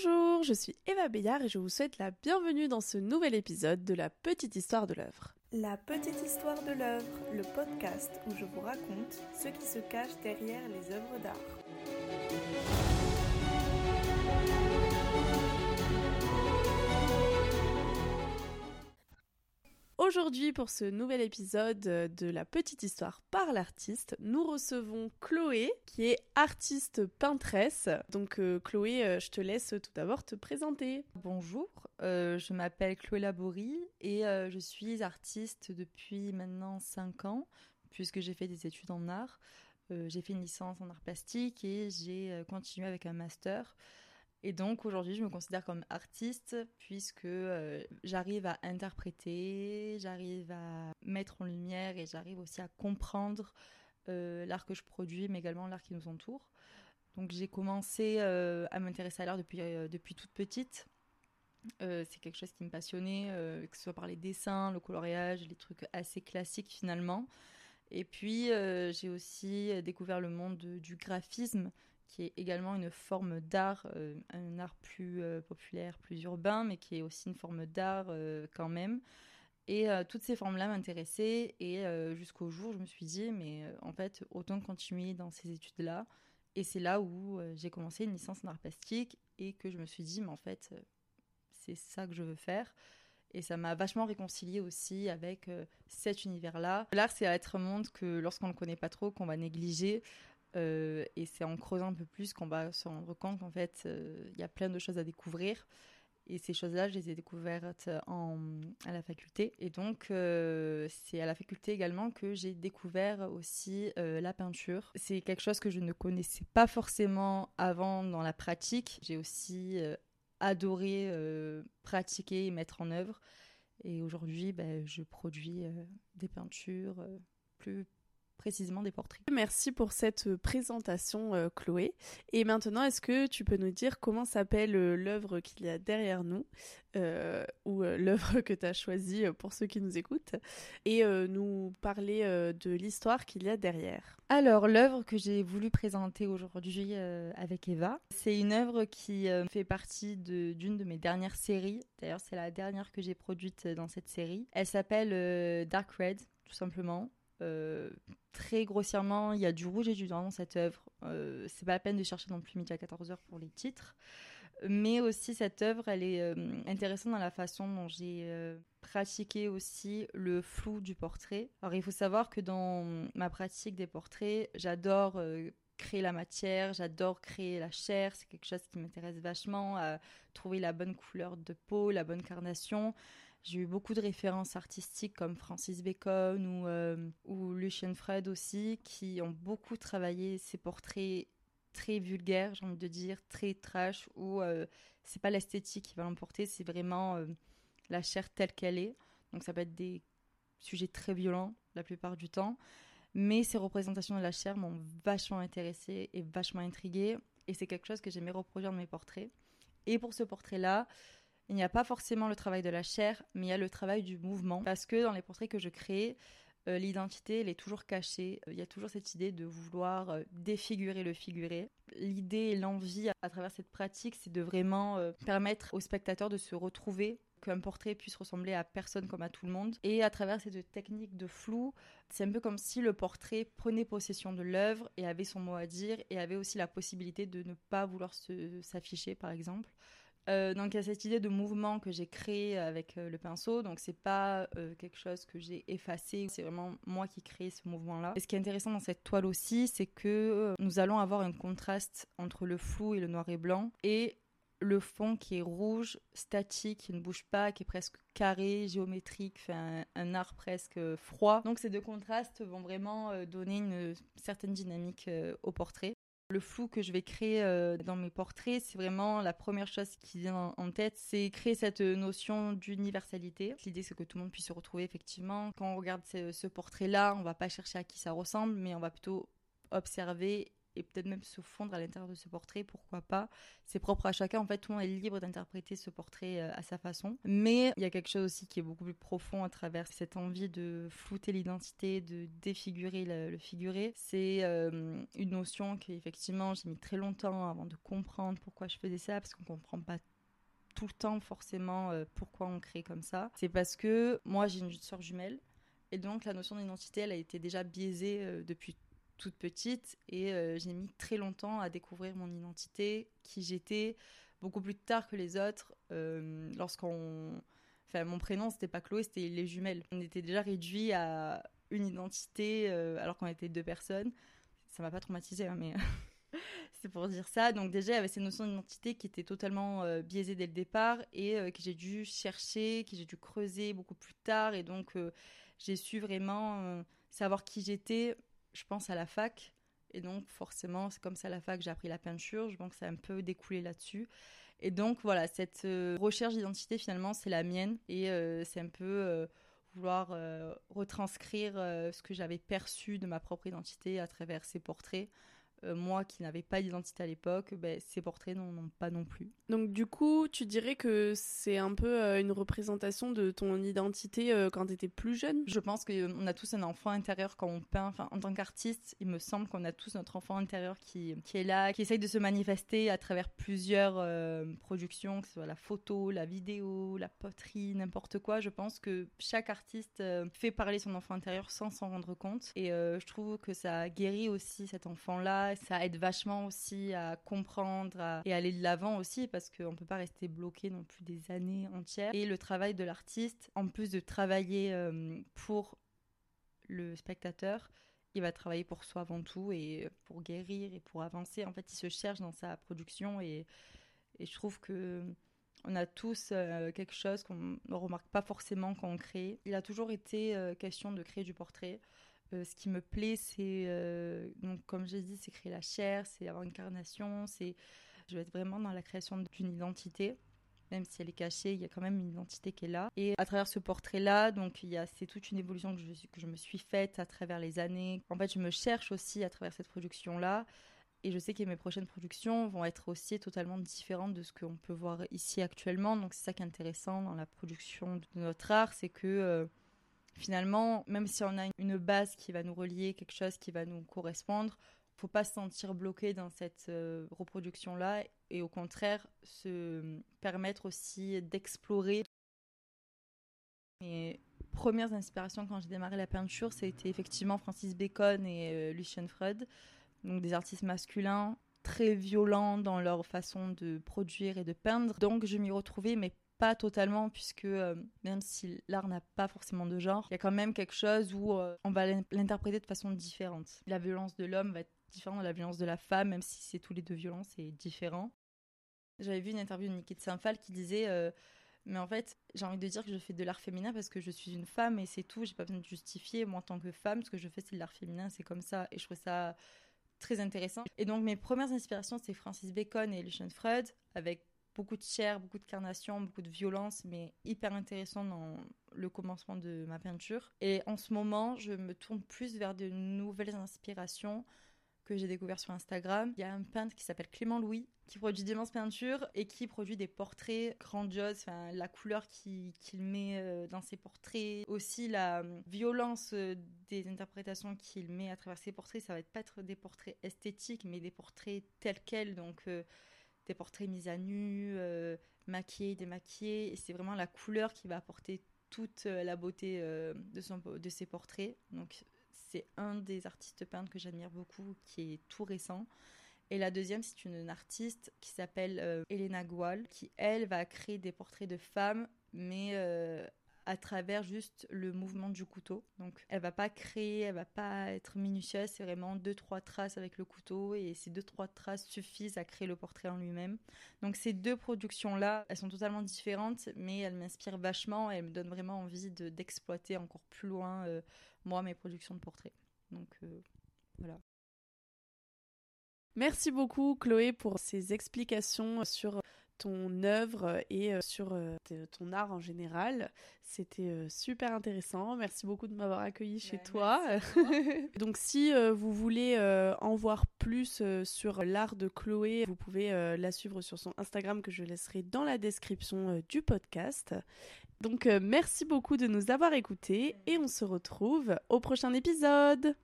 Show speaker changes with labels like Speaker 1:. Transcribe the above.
Speaker 1: Bonjour, je suis Eva Béillard et je vous souhaite la bienvenue dans ce nouvel épisode de la petite histoire de l'œuvre.
Speaker 2: La petite histoire de l'œuvre, le podcast où je vous raconte ce qui se cache derrière les œuvres d'art.
Speaker 1: Aujourd'hui, pour ce nouvel épisode de la petite histoire par l'artiste, nous recevons Chloé, qui est artiste peintresse. Donc euh, Chloé, euh, je te laisse tout d'abord te présenter.
Speaker 3: Bonjour, euh, je m'appelle Chloé Laborie et je suis artiste depuis maintenant 5 ans, puisque j'ai fait des études en art. j'ai fait une licence en art plastique et j'ai continué avec un master. Et donc aujourd'hui, je me considère comme artiste puisque euh, j'arrive à interpréter, j'arrive à mettre en lumière et j'arrive aussi à comprendre euh, l'art que je produis, mais également l'art qui nous entoure. Donc j'ai commencé euh, à m'intéresser à l'art depuis, depuis toute petite. c'est quelque chose qui me passionnait, que ce soit par les dessins, le coloriage, les trucs assez classiques finalement. Et puis j'ai aussi découvert le monde du graphisme qui est également une forme d'art, euh, un art plus euh, populaire, plus urbain, mais qui est aussi une forme d'art euh, quand même. Et toutes ces formes-là m'intéressaient. Et jusqu'au jour, je me suis dit, mais en fait, autant continuer dans ces études-là. Et c'est là où j'ai commencé une licence en art plastique et que je me suis dit, mais en fait, c'est ça que je veux faire. Et ça m'a vachement réconcilié aussi avec cet univers-là. L'art, c'est être un monde que lorsqu'on ne le connaît pas trop, qu'on va négliger. Euh, et c'est en creusant un peu plus qu'on va se rendre compte qu'en fait, euh, il y a plein de choses à découvrir. Et ces choses-là, je les ai découvertes à la faculté. Et donc, euh, c'est à la faculté également que j'ai découvert aussi la peinture. C'est quelque chose que je ne connaissais pas forcément avant dans la pratique. J'ai aussi adoré pratiquer et mettre en œuvre. Et aujourd'hui, ben, je produis des peintures plus précisément des portraits.
Speaker 1: Merci pour cette euh, présentation, euh, Chloé. Et maintenant, est-ce que tu peux nous dire comment s'appelle euh, l'œuvre qu'il y a derrière nous, ou l'œuvre que tu as choisie pour ceux qui nous écoutent, et nous parler de l'histoire qu'il y a derrière?
Speaker 3: Alors, l'œuvre que j'ai voulu présenter aujourd'hui avec Eva, c'est une œuvre qui fait partie d'une de, de, mes dernières séries. D'ailleurs, c'est la dernière que j'ai produite dans cette série. Elle s'appelle Dark Red, tout simplement. Euh, très grossièrement, il y a du rouge et du blanc dans cette œuvre. Euh, c'est pas la peine de chercher non plus midi à 14h pour les titres. Mais aussi, cette œuvre, elle est euh, intéressante dans la façon dont j'ai pratiqué aussi le flou du portrait. Alors, il faut savoir que dans ma pratique des portraits, j'adore créer la matière, j'adore créer la chair. C'est quelque chose qui m'intéresse vachement, à trouver la bonne couleur de peau, la bonne carnation. J'ai eu beaucoup de références artistiques comme Francis Bacon ou, euh, Lucien Freud aussi, qui ont beaucoup travaillé ces portraits très vulgaires, j'ai envie de dire, très trash, où euh, c'est pas l'esthétique qui va l'emporter, c'est vraiment euh, la chair telle qu'elle est. Donc ça peut être des sujets très violents la plupart du temps. Mais ces représentations de la chair m'ont vachement intéressée et vachement intriguée. Et c'est quelque chose que j'aimais reproduire dans mes portraits. Et pour ce portrait-là, il n'y a pas forcément le travail de la chair, mais il y a le travail du mouvement. Parce que dans les portraits que je crée, euh, l'identité, elle est toujours cachée. Il y a toujours cette idée de vouloir euh, défigurer le figuré. L'idée et l'envie à travers cette pratique, c'est de vraiment euh, permettre au spectateur de se retrouver qu'un portrait puisse ressembler à personne comme à tout le monde. Et à travers cette technique de flou, c'est un peu comme si le portrait prenait possession de l'œuvre et avait son mot à dire et avait aussi la possibilité de ne pas vouloir s'afficher, par exemple. Euh, donc il y a cette idée de mouvement que j'ai créé avec euh, le pinceau. Donc c'est pas euh, quelque chose que j'ai effacé, c'est vraiment moi qui crée ce mouvement-là. Et ce qui est intéressant dans cette toile aussi, c'est que nous allons avoir un contraste entre le flou et le noir et blanc et le fond qui est rouge, statique, qui ne bouge pas, qui est presque carré, géométrique, un, un, art presque froid. Donc ces deux contrastes vont vraiment donner une certaine dynamique au portrait. Le flou que je vais créer euh, dans mes portraits, c'est vraiment la première chose qui vient en tête, c'est créer cette notion d'universalité. L'idée, c'est que tout le monde puisse se retrouver effectivement. Quand on regarde ce, portrait-là, on va pas chercher à qui ça ressemble, mais on va plutôt observer et peut-être même se fondre à l'intérieur de ce portrait, pourquoi pas. C'est propre à chacun, en fait, tout le monde est libre d'interpréter ce portrait euh, à sa façon. Mais il y a quelque chose aussi qui est beaucoup plus profond à travers cette envie de flouter l'identité, de défigurer le, figuré. C'est euh, une notion qu'effectivement j'ai mis très longtemps avant de comprendre pourquoi je faisais ça, parce qu'on comprend pas tout le temps forcément euh, pourquoi on crée comme ça. C'est parce que moi j'ai une soeur jumelle et donc la notion d'identité elle a été déjà biaisée euh, depuis toute petite et euh, j'ai mis très longtemps à découvrir mon identité, qui j'étais, beaucoup plus tard que les autres. Lorsqu'on, enfin mon prénom c'était pas Chloé, c'était les jumelles. On était déjà réduit à une identité alors qu'on était deux personnes. Ça m'a pas traumatisé hein, mais c'est pour dire ça. Donc déjà, il y avait ces notions d'identité qui étaient totalement euh, biaisées dès le départ et euh, que j'ai dû chercher, que j'ai dû creuser beaucoup plus tard. Et donc, euh, j'ai su vraiment savoir qui j'étais, je pense, à la fac. Et donc, forcément, c'est comme ça à la fac, j'ai appris la peinture. Je pense que ça a un peu découlé là-dessus. Et donc, voilà, cette recherche d'identité, finalement, c'est la mienne. Et c'est un peu vouloir retranscrire ce que j'avais perçu de ma propre identité à travers ces portraits. Euh, moi qui n'avais pas d'identité à l'époque, ben, ces portraits n'ont pas non plus.
Speaker 1: Donc du coup, tu dirais que c'est un peu euh, une représentation de ton identité euh, quand tu étais plus jeune?
Speaker 3: Je pense qu'on a tous un enfant intérieur quand on peint. Enfin, en tant qu'artiste, il me semble qu'on a tous notre enfant intérieur qui, qui est là, qui essaye de se manifester à travers plusieurs productions, que ce soit la photo, la vidéo, la poterie, n'importe quoi. Je pense que chaque artiste fait parler son enfant intérieur sans s'en rendre compte. Et je trouve que ça guérit aussi cet enfant-là ça aide vachement aussi à comprendre et aller de l'avant aussi parce qu'on ne peut pas rester bloqué non plus des années entières. Et le travail de l'artiste, en plus de travailler euh, pour le spectateur, il va travailler pour soi avant tout et pour guérir et pour avancer. En fait, il se cherche dans sa production et, et je trouve que on a tous euh, quelque chose qu'on ne remarque pas forcément quand on crée. Il a toujours été euh, question de créer du portrait. Euh, ce qui me plaît, c'est, euh, donc, comme j'ai dit, c'est créer la chair, c'est avoir une carnation, c'est, je vais être vraiment dans la création d'une identité. Même si elle est cachée, il y a quand même une identité qui est là. Et à travers ce portrait-là, donc il y a, c'est toute une évolution que je, me suis faite à travers les années. En fait, je me cherche aussi à travers cette production-là. Et je sais que mes prochaines productions vont être aussi totalement différentes de ce qu'on peut voir ici actuellement. Donc c'est ça qui est intéressant dans la production de notre art, c'est que euh, finalement, même si on a une base qui va nous relier, quelque chose qui va nous correspondre, faut pas se sentir bloqué dans cette euh, reproduction-là et au contraire se permettre aussi d'explorer. Mes premières inspirations quand j'ai démarré la peinture, été effectivement Francis Bacon et euh, Lucien Freud, donc des artistes masculins très violents dans leur façon de produire et de peindre. Donc je m'y retrouvais, mais pas totalement, puisque euh, même si l'art n'a pas forcément de genre, il y a quand même quelque chose où euh, on va l'interpréter de façon différente. La violence de l'homme va être différente de la violence de la femme, même si c'est tous les deux violents, c'est différent. J'avais vu une interview de Niki de Saint-Phal qui disait euh, Mais en fait, j'ai envie de dire que je fais de l'art féminin parce que je suis une femme et c'est tout, j'ai pas besoin de justifier. Moi, en tant que femme, ce que je fais, c'est de l'art féminin, c'est comme ça. Et je trouve ça très intéressant. Et donc, mes premières inspirations, c'est Francis Bacon et Lucian Freud, avec beaucoup de chair, beaucoup de carnation, beaucoup de violence, mais hyper intéressant dans le commencement de ma peinture. Et en ce moment, je me tourne plus vers de nouvelles inspirations que j'ai découvert sur Instagram. Il y a un peintre qui s'appelle Clément Louis qui produit d'immenses peintures et qui produit des portraits grandioses, la couleur qu'il met euh, dans ses portraits, aussi la euh, violence euh, des interprétations qu'il met à travers ses portraits, ça va pas être des portraits esthétiques mais des portraits tels quels, donc des portraits mis à nu, euh, maquillés, démaquillés. Et c'est vraiment la couleur qui va apporter toute euh, la beauté euh, de, son, de ses portraits. Donc c'est un des artistes peintres que j'admire beaucoup, qui est tout récent. Et la deuxième, c'est une, artiste qui s'appelle Elena Goual, qui elle va créer des portraits de femmes, mais à travers juste le mouvement du couteau. Donc elle va pas créer, elle va pas être minutieuse, c'est vraiment deux trois traces avec le couteau et ces deux trois traces suffisent à créer le portrait en lui-même. Donc ces deux productions là, elles sont totalement différentes, mais elles m'inspirent vachement et elles me donnent vraiment envie de d'exploiter encore plus loin euh, moi mes productions de portraits. Donc euh, voilà.
Speaker 1: Merci beaucoup Chloé pour ces explications sur ton œuvre et sur ton art en général. C'était super intéressant. Merci beaucoup de m'avoir accueilli chez toi. Donc si vous voulez en voir plus sur l'art de Chloé, vous pouvez la suivre sur son Instagram que je laisserai dans la description du podcast. Donc merci beaucoup de nous avoir écoutés et on se retrouve au prochain épisode.